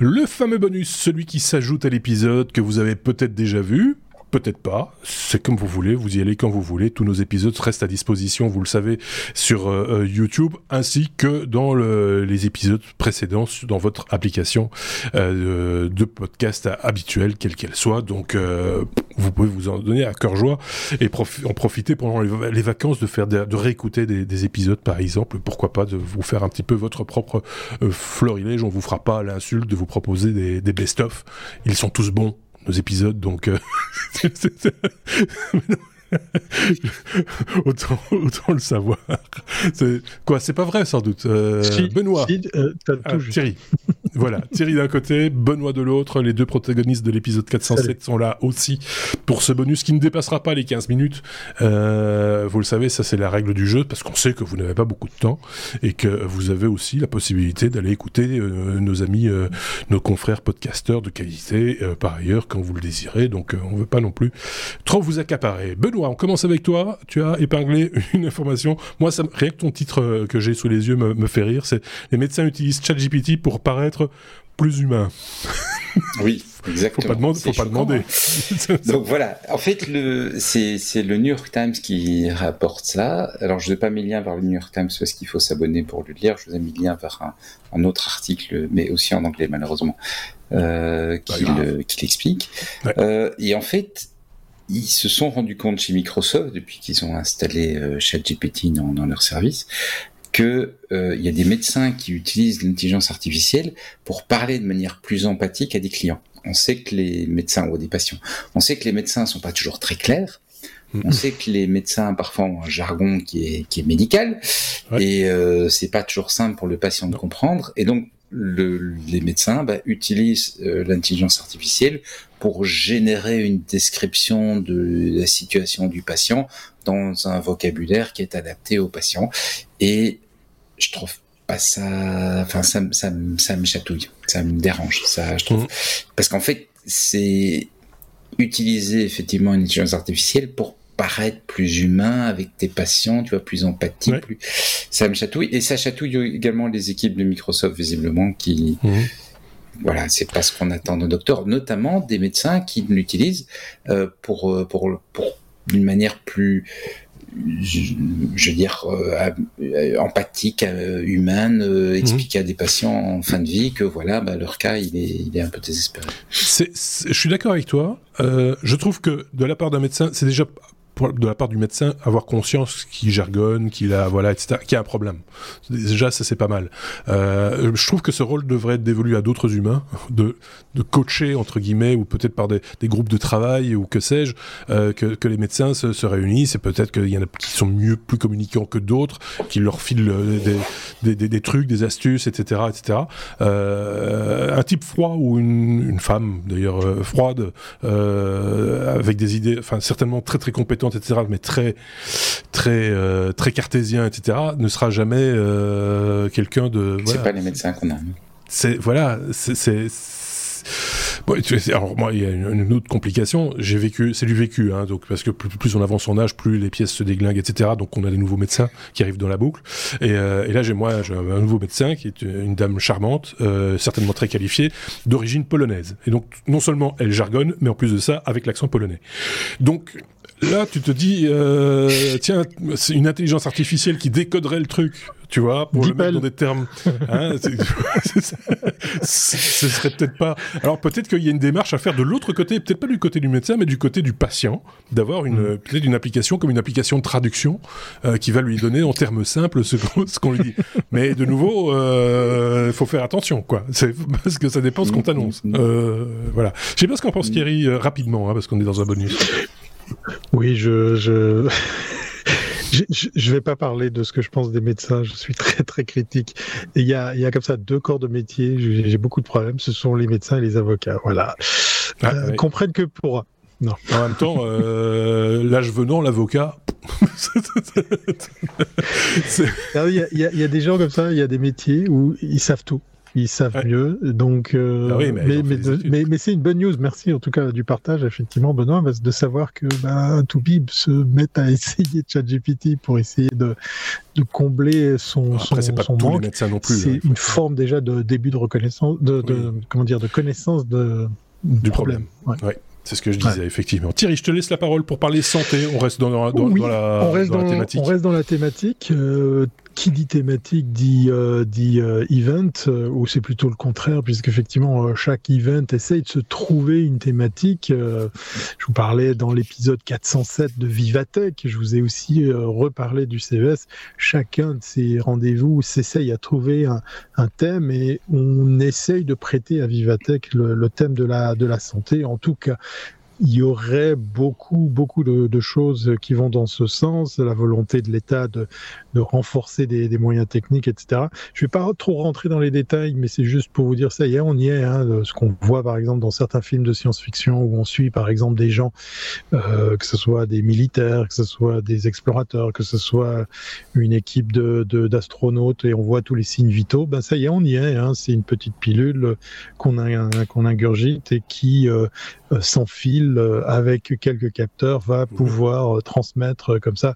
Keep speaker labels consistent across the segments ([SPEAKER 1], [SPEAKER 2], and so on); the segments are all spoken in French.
[SPEAKER 1] Le fameux bonus, celui qui s'ajoute à l'épisode que vous avez peut-être déjà vu, peut-être pas. C'est comme vous voulez, vous y allez quand vous voulez. Tous nos épisodes restent à disposition, vous le savez, sur euh, euh, YouTube, ainsi que dans les épisodes précédents dans votre application euh, de podcast habituelle, quelle qu'elle soit. Donc, vous pouvez vous en donner à cœur joie et en profiter pendant les, vacances de faire de, réécouter des, épisodes, par exemple. Pourquoi pas de vous faire un petit peu votre propre florilège. On vous fera pas l'insulte de vous proposer des, des best-of. Ils sont tous bons nos épisodes, donc euh, autant, autant le savoir. C'est quoi C'est pas vrai sans doute. Euh, Benoît, euh, ah, Thierry. voilà, Thierry d'un côté, Benoît de l'autre. Les deux protagonistes de l'épisode 407 sont là aussi pour ce bonus qui ne dépassera pas les 15 minutes. Euh, vous le savez, ça c'est la règle du jeu parce qu'on sait que vous n'avez pas beaucoup de temps et que vous avez aussi la possibilité d'aller écouter nos amis, nos confrères podcasteurs de qualité par ailleurs quand vous le désirez. Donc on veut pas non plus trop vous accaparer. Benoît on commence avec toi. Tu as épinglé une information. Moi, ça, rien que ton titre euh, que j'ai sous les yeux me, fait rire. C'est les médecins utilisent ChatGPT pour paraître plus humain.
[SPEAKER 2] Oui, exactement.
[SPEAKER 1] faut pas demander. Faut pas demander.
[SPEAKER 2] Donc voilà. En fait, c'est, le New York Times qui rapporte ça. Alors, je n'ai pas mis le lien vers le New York Times parce qu'il faut s'abonner pour le lire. Je vous ai mis le lien vers un, autre article, mais aussi en anglais malheureusement, euh, qui, l'explique. Euh, et en fait, ils se sont rendus compte chez Microsoft, depuis qu'ils ont installé euh, ChatGPT dans, dans, leur service, qu'il euh, y a des médecins qui utilisent l'intelligence artificielle pour parler de manière plus empathique à des clients. On sait que les médecins ou des patients, on sait que les médecins sont pas toujours très clairs. On sait que les médecins parfois ont un jargon qui est, qui est médical et euh, c'est pas toujours simple pour le patient de comprendre. Et donc le, les médecins bah, utilisent euh, l'intelligence artificielle pour générer une description de la situation du patient dans un vocabulaire qui est adapté au patient. Et je trouve pas ça, enfin ça, ça, ça me chatouille, ça me dérange, ça je trouve, mmh. parce qu'en fait c'est utiliser effectivement une intelligence artificielle pour paraître plus humain avec tes patients, tu vois, plus empathique, plus ça me chatouille et ça chatouille également les équipes de Microsoft visiblement qui mmh. voilà, c'est pas ce qu'on attend de docteurs, notamment des médecins qui l'utilisent euh, pour, euh, pour pour d'une manière plus je, veux dire euh, empathique, humaine, mmh. expliquer à des patients en fin de vie que voilà, bah, leur cas il est, il est un peu désespéré.
[SPEAKER 1] je suis d'accord avec toi. je trouve que de la part d'un médecin, c'est déjà de la part du médecin, avoir conscience qu'il jargonne, qu'il a, voilà, etc., qu'il y a un problème. Déjà, ça c'est pas mal. Euh, je trouve que ce rôle devrait être dévolu à d'autres humains, de, de coacher entre guillemets, ou peut-être par des, groupes de travail ou que sais-je, euh, que, que, les médecins se, se réunissent. Et peut-être qu'il y en a qui sont mieux, plus communicants que d'autres, qui leur filent euh, des, des, des, trucs, des astuces, etc., etc. Un type froid ou une, une femme d'ailleurs froide, avec des idées, enfin certainement très très compétente etc., mais très, très, euh, très cartésien, etc., ne sera jamais euh, quelqu'un de.
[SPEAKER 2] C'est pas les médecins qu'on a.
[SPEAKER 1] C'est voilà, c'est alors moi, il y a une, autre complication. J'ai vécu, c'est du vécu, hein, donc parce que plus, on avance en âge, plus les pièces se déglinguent, etc. Donc on a des nouveaux médecins qui arrivent dans la boucle. Et, euh, et là, j'ai moi, un nouveau médecin qui est une dame charmante, euh, certainement très qualifiée, d'origine polonaise. Et donc non seulement elle jargonne, mais en plus de ça, avec l'accent polonais. Donc là, tu te dis, euh, tiens, c'est une intelligence artificielle qui décoderait le truc tu vois, pour le mettre dans des termes. Hein, ce serait peut-être pas. Alors peut-être qu'il y a une démarche à faire de l'autre côté, peut-être pas du côté du médecin, mais du côté du patient, d'avoir une mm. peut-être une application comme une application de traduction euh, qui va lui donner en termes simples ce qu'on lui dit. mais de nouveau, il euh, faut faire attention, quoi. Parce que ça dépend ce qu'on t'annonce. Mm. Euh, voilà. Je sais pas ce qu'en pense Thierry euh, rapidement, hein, parce qu'on est dans un bonus.
[SPEAKER 3] Oui, je... je... Je ne vais pas parler de ce que je pense des médecins, je suis très très critique. Il y a, y a comme ça deux corps de métier, j'ai beaucoup de problèmes, ce sont les médecins et les avocats. Voilà. Ah, euh, comprennent que pour...
[SPEAKER 1] Non. En même temps, euh, l'âge venant, l'avocat...
[SPEAKER 3] il, y y a des gens comme ça, il y a des métiers où ils savent tout. Ils savent mieux. Donc, euh, ah mais, mais, mais, c'est une bonne news. Merci en tout cas du partage, effectivement, Benoît, de savoir que bah, Toubib se met à essayer ChatGPT pour essayer de, de combler son, Après, son, pas son manque. C'est hein. une forme déjà de début de reconnaissance, de, de comment dire, de connaissance de,
[SPEAKER 1] du, problème. Ouais. C'est ce que je disais, effectivement. Thierry, je te laisse la parole pour parler santé. On reste dans, la, thématique.
[SPEAKER 3] On reste dans la thématique. Euh, qui dit thématique dit, euh, dit euh, event, euh, ou c'est plutôt le contraire, puisqu'effectivement, chaque event essaye de se trouver une thématique. je vous parlais dans l'épisode 407 de Vivatech, je vous ai aussi reparlé du CES. Chacun de ces rendez-vous s'essaye à trouver un, un, thème et on essaye de prêter à Vivatech le, le thème de la, de la santé. En tout cas, il y aurait beaucoup, beaucoup de, choses qui vont dans ce sens, la volonté de l'État de, de, renforcer des, des, moyens techniques, etc. Je vais pas trop rentrer dans les détails, mais c'est juste pour vous dire ça y est, on y est. Hein, ce qu'on voit par exemple dans certains films de science-fiction où on suit par exemple des gens, euh, que ce soit des militaires, que ce soit des explorateurs, que ce soit une équipe de d'astronautes et on voit tous les signes vitaux, ben ça y est, on y est. Hein, c'est une petite pilule qu'on qu'on ingurgite et qui euh, euh, sans fil euh, avec quelques capteurs va mhm. pouvoir transmettre comme ça.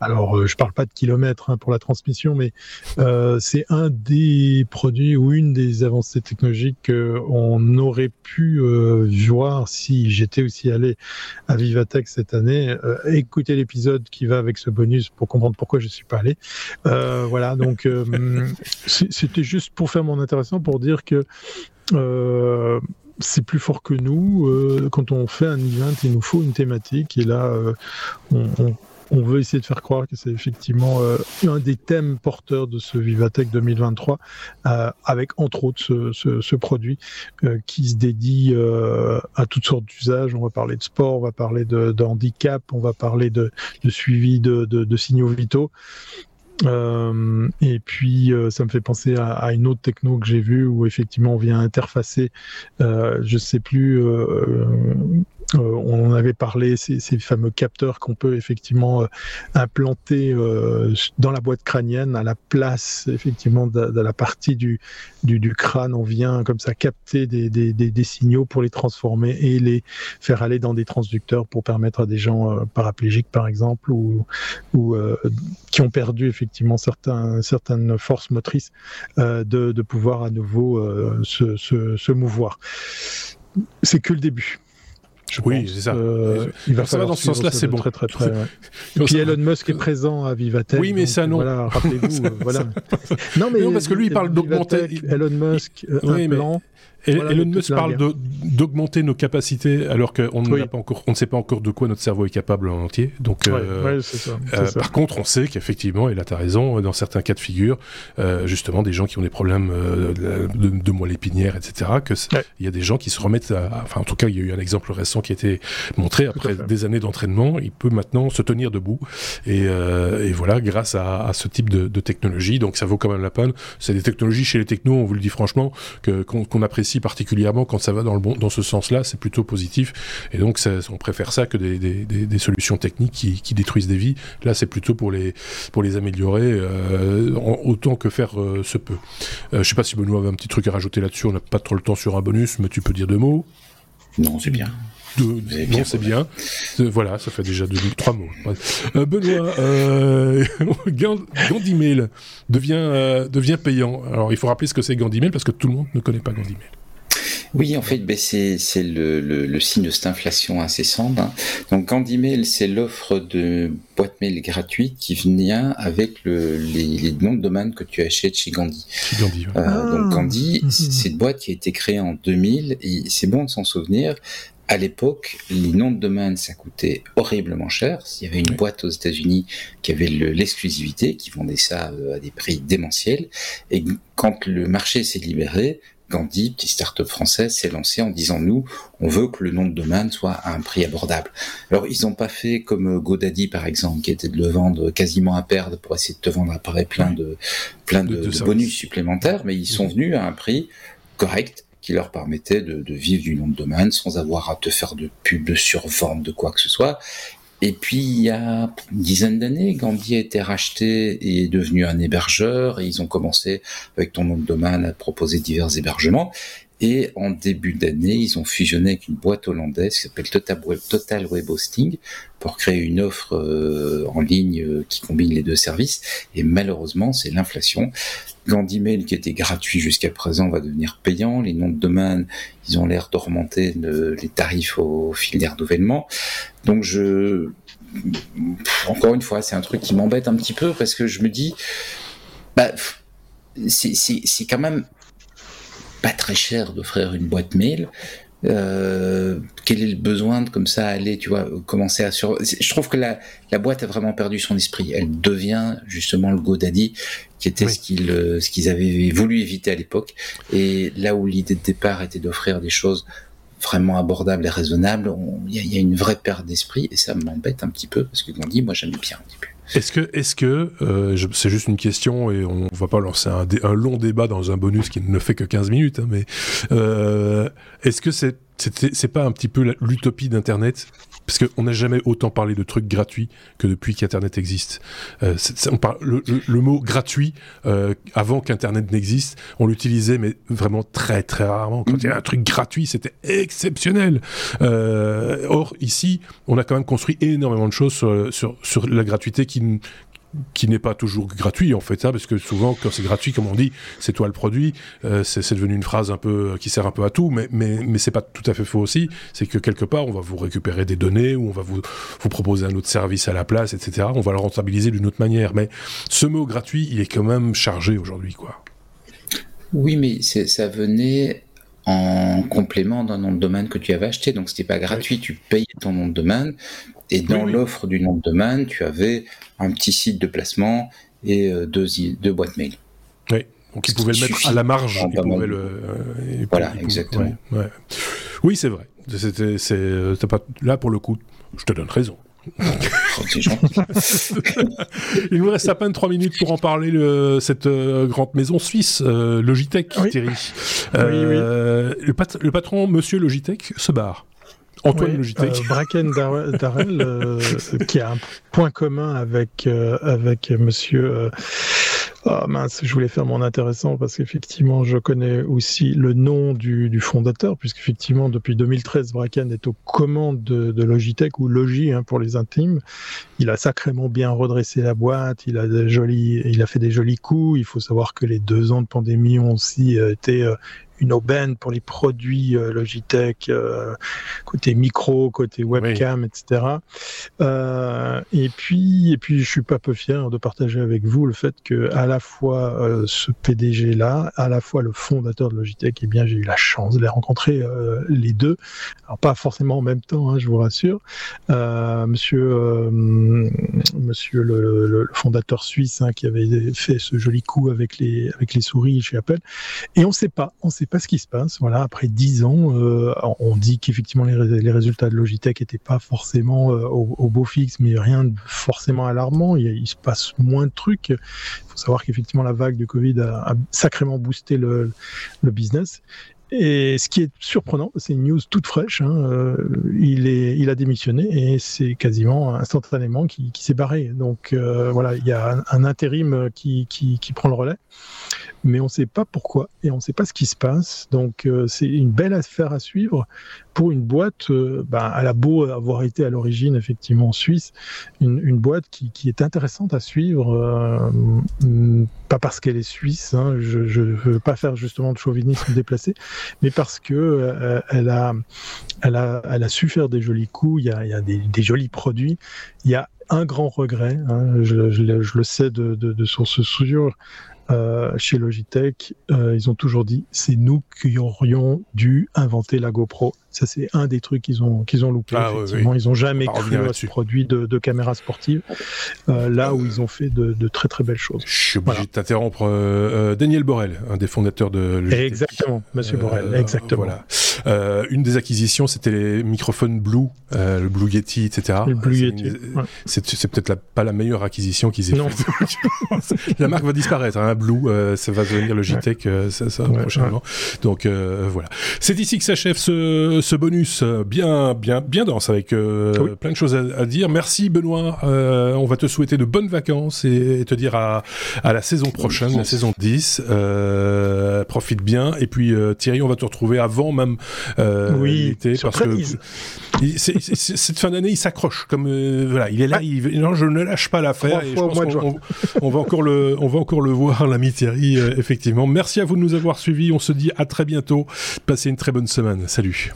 [SPEAKER 3] Alors, je parle pas de kilomètres hein, pour la transmission, mais c'est un des produits ou une des avancées technologiques qu'on aurait pu voir si j'étais aussi allé à Vivatech cette année. écoutez l'épisode qui va avec ce bonus pour comprendre pourquoi je suis pas allé. voilà, donc c'était juste pour faire mon intéressant pour dire que euh, c'est plus fort que nous. Euh, quand on fait un event, il nous faut une thématique. Et là, euh, on, veut essayer de faire croire que c'est effectivement euh, un des thèmes porteurs de ce Vivatech 2023, avec entre autres ce, produit qui se dédie à toutes sortes d'usages. On va parler de sport, on va parler de, handicap, on va parler de, suivi de, signaux vitaux. Euh, et puis, euh, ça me fait penser à, une autre techno que j'ai vue où effectivement on vient interfacer, euh, je sais plus, euh, euh, on en avait parlé, ces, ces fameux capteurs qu'on peut effectivement implanter dans la boîte crânienne à la place effectivement de, la partie du, crâne. On vient comme ça capter des, signaux pour les transformer et les faire aller dans des transducteurs pour permettre à des gens paraplégiques par exemple ou, qui ont perdu effectivement certaines forces motrices euh, de, pouvoir à nouveau euh, se mouvoir. C'est que le début.
[SPEAKER 1] Je oui, c'est ça.
[SPEAKER 3] Euh, il va ça va dans ce sens-là, c'est bon. Très, très, très, ouais. Puis Elon Musk est présent à Vivatech.
[SPEAKER 1] Oui, mais ça non.
[SPEAKER 3] Voilà, rappelez-vous. euh, voilà.
[SPEAKER 1] Non, mais non, parce que lui, il parle d'augmenter.
[SPEAKER 3] Elon Musk, euh, oui, un mais... plan.
[SPEAKER 1] Elon Musk parle d'augmenter nos capacités alors qu'on oui. ne sait pas encore de quoi notre cerveau est capable en entier. Donc,
[SPEAKER 3] ouais, euh, ouais, ça,
[SPEAKER 1] euh, ça. par contre, on sait qu'effectivement, et là tu as raison, dans certains cas de figure, euh, justement, des gens qui ont des problèmes de, de moelle épinière, etc., que il y a des gens qui se remettent, à, enfin en tout cas, il y a eu un exemple récent qui a été montré après des années d'entraînement, il peut maintenant se tenir debout et, et voilà, grâce à, à, ce type de, de, technologie. Donc ça vaut quand même la peine. C'est des technologies chez les technos, on vous le dit franchement, que qu'on apprécie particulièrement quand ça va dans, le bon, dans ce sens-là, c'est plutôt positif. Et donc, on préfère ça que des, des, solutions techniques qui, détruisent des vies. Là, c'est plutôt pour les, pour les améliorer euh, autant que faire euh, se peut. Euh, je sais pas si Benoît avait un petit truc à rajouter là-dessus. On n'a pas trop le temps sur un bonus, mais tu peux dire deux mots.
[SPEAKER 2] Non, c'est bien.
[SPEAKER 1] De, non, c'est bien. Voilà, ça fait déjà deux, trois mots. Euh, Benoît, euh, Gandimel devient, euh, devient payant. Alors, il faut rappeler ce que c'est Gandimel parce que tout le monde ne connaît pas Gandimel.
[SPEAKER 2] Oui, en fait, ben c'est le, le, le, signe de cette inflation incessante. Hein. Donc, Gandimel, c'est l'offre de boîte mail gratuite qui vient avec le, les, les, noms de domaine que tu achètes chez Gandhi.
[SPEAKER 1] Gandhi
[SPEAKER 2] ouais. euh, donc, Gandhi, ah. c'est une boîte qui a été créée en 2000 et c'est bon de s'en souvenir à l'époque, les noms de domaine, ça coûtait horriblement cher. Il y avait une oui. boîte aux États-Unis qui avait l'exclusivité, qui vendait ça euh, à des prix démentiels. Et quand le marché s'est libéré, Gandhi, petite start-up française, s'est lancé en disant nous, on veut que le nom de domaine soit à un prix abordable. Alors ils n'ont pas fait comme euh, GoDaddy par exemple, qui était de le vendre quasiment à perdre pour essayer de te vendre après plein de plein de, de, de bonus supplémentaires, mais ils sont venus à un prix correct qui leur permettait de, de, vivre du nom de domaine sans avoir à te faire de pub, de survente, de quoi que ce soit. Et puis, il y a une dizaine d'années, Gandhi a été racheté et est devenu un hébergeur. Et ils ont commencé, avec ton nom de domaine, à proposer divers hébergements. Et en début d'année, ils ont fusionné avec une boîte hollandaise qui s'appelle Total Web, Hosting pour créer une offre euh, en ligne euh, qui combine les deux services. Et malheureusement, c'est l'inflation. Mail, qui était gratuit jusqu'à présent, va devenir payant. Les noms de domaine, ils ont l'air d'augmenter les tarifs au fil des renouvellements. Donc je, encore une fois, c'est un truc qui m'embête un petit peu parce que je me dis, bah, c'est quand même pas très cher d'offrir une boîte mail. Euh, quel est le besoin de comme ça aller, tu vois, commencer à sur. Je trouve que la, la boîte a vraiment perdu son esprit. Elle devient justement le GoDaddy, qui était ce qu'ils euh, ce qu'ils avaient voulu éviter à l'époque. Et là où l'idée de départ était d'offrir des choses vraiment abordables et raisonnables, il y, y, a une vraie perte d'esprit et ça m'embête un petit peu parce que dit moi j'aime bien petit peu.
[SPEAKER 1] Est-ce que, est-ce que, euh, c'est juste une question et on va pas lancer un, un, long débat dans un bonus qui ne fait que 15 minutes, hein, mais euh, est-ce que c'est, c'est pas un petit peu l'utopie d'Internet? Parce qu'on n'a jamais autant parlé de trucs gratuits que depuis qu'Internet existe. Euh, le, mot gratuit, euh, avant qu'Internet n'existe, on l'utilisait, mais vraiment très très rarement. Quand il y a un truc gratuit, c'était exceptionnel. Euh, or, ici, on a quand même construit énormément de choses sur, sur, sur la gratuité qui, qui n'est pas toujours gratuit en fait ça parce que souvent quand c'est gratuit comme on dit c'est toi le produit euh, c'est devenu une phrase un peu qui sert un peu à tout mais mais mais c'est pas tout à fait faux aussi. C'est que quelque part on va vous récupérer des données ou on va vous vous proposer un autre service à la place etc on va le rentabiliser d'une autre manière. Mais ce mot gratuit il est quand même chargé aujourd'hui quoi.
[SPEAKER 2] Oui mais ça venait en complément d'un nom de domaine que tu avais acheté donc c'était pas gratuit tu payais ton nom de domaine et dans l'offre du nom de domaine, tu avais un petit site de placement et euh, deux, deux boîtes mail.
[SPEAKER 1] Oui, donc ils pouvaient le mettre à la marge. Ils pouvaient le,
[SPEAKER 2] euh, voilà, exactement.
[SPEAKER 1] Ouais, Oui, c'est vrai. C'était, c'est, euh, pas, là, pour le coup, je te donne raison. Il nous reste à peine trois minutes pour en parler, le, cette grande maison suisse, Logitech, Thierry. oui, oui. Le, le, patron, monsieur Logitech, se barre. Antoine Logitech.
[SPEAKER 3] Euh, Bracken Darrell, euh, qui a un point commun avec, euh, avec monsieur. Oh mince, je voulais faire mon intéressant parce qu'effectivement, je connais aussi le nom du, du fondateur, puisqu'effectivement, depuis 2013, Bracken est aux commandes de, Logitech ou Logi hein, pour les intimes. Il a sacrément bien redressé la boîte, il a, jolis, il a fait des jolis coups. Il faut savoir que les deux ans de pandémie ont aussi été une aubaine pour les produits euh, Logitech, euh, côté micro, côté webcam, etc. Euh, et puis, et puis, je suis pas peu fier de partager avec vous le fait que à la fois ce PDG là, à la fois le fondateur de Logitech, eh bien, j'ai eu la chance de les rencontrer les deux. Alors pas forcément en même temps, hein, je vous rassure. monsieur, monsieur le, fondateur suisse hein, qui avait fait ce joli coup avec les avec les souris chez Apple. Et on sait pas, on sait pas ce qui se passe. Voilà, après dix ans, euh, on dit qu'effectivement les, les, résultats de Logitech n'étaient pas forcément euh, au, beau fixe, mais rien de forcément alarmant. Il, se passe moins de trucs. Il faut savoir qu'effectivement la vague du Covid a, sacrément boosté le, le business. Et ce qui est surprenant, c'est une news toute fraîche. Hein, euh, il, est, il a démissionné et c'est quasiment instantanément qui, qui s'est barré. Donc voilà, il y a un, intérim qui, qui, prend le relais mais on ne sait pas pourquoi et on ne sait pas ce qui se passe. Donc euh, c'est une belle affaire à suivre pour une boîte, euh, bah, elle a beau avoir été à l'origine effectivement en Suisse, une, boîte qui, est intéressante à suivre, euh, pas parce qu'elle est suisse, hein, je ne veux pas faire justement de chauvinisme déplacé, mais parce que a, elle, a, su faire des jolis coups, il y a, des, jolis produits, il y a un grand regret, hein, je, je, le sais de, de, de sources sûres, euh, chez Logitech, euh, ils ont toujours dit c'est nous qui aurions dû inventer la GoPro. Ça, c'est un des trucs qu'ils ont, qu'ils ont loupé. Ah, effectivement. Ils n'ont jamais cru à ce produit de, de caméra sportive, euh, là où ils ont fait de, de, très très belles choses.
[SPEAKER 1] Je suis obligé de t'interrompre. Euh, Daniel Borel, un des fondateurs de Logitech.
[SPEAKER 3] Exactement, monsieur Borel, exactement.
[SPEAKER 1] Voilà. une des acquisitions, c'était les microphones Blue, le Blue Yeti, etc.
[SPEAKER 3] Le Blue Yeti.
[SPEAKER 1] C'est, peut-être pas la meilleure acquisition qu'ils aient faite. la marque va disparaître. Hein, Blue, ça va devenir Logitech ça, ça, prochainement. Donc voilà. C'est ici que s'achève ce ce bonus bien, bien, bien dense avec plein de choses à, dire. Merci Benoît. on va te souhaiter de bonnes vacances et, te dire à, à, la saison prochaine, la saison 10. profite bien. Et puis Thierry, on va te retrouver avant même oui, l'été parce que cette fin d'année, il s'accroche. Comme voilà, il est là. Il, non, je ne lâche pas l'affaire. On, va encore le, on va encore le voir, l'ami Thierry. effectivement. Merci à vous de nous avoir suivis. On se dit à très bientôt. Passez une très bonne semaine. Salut.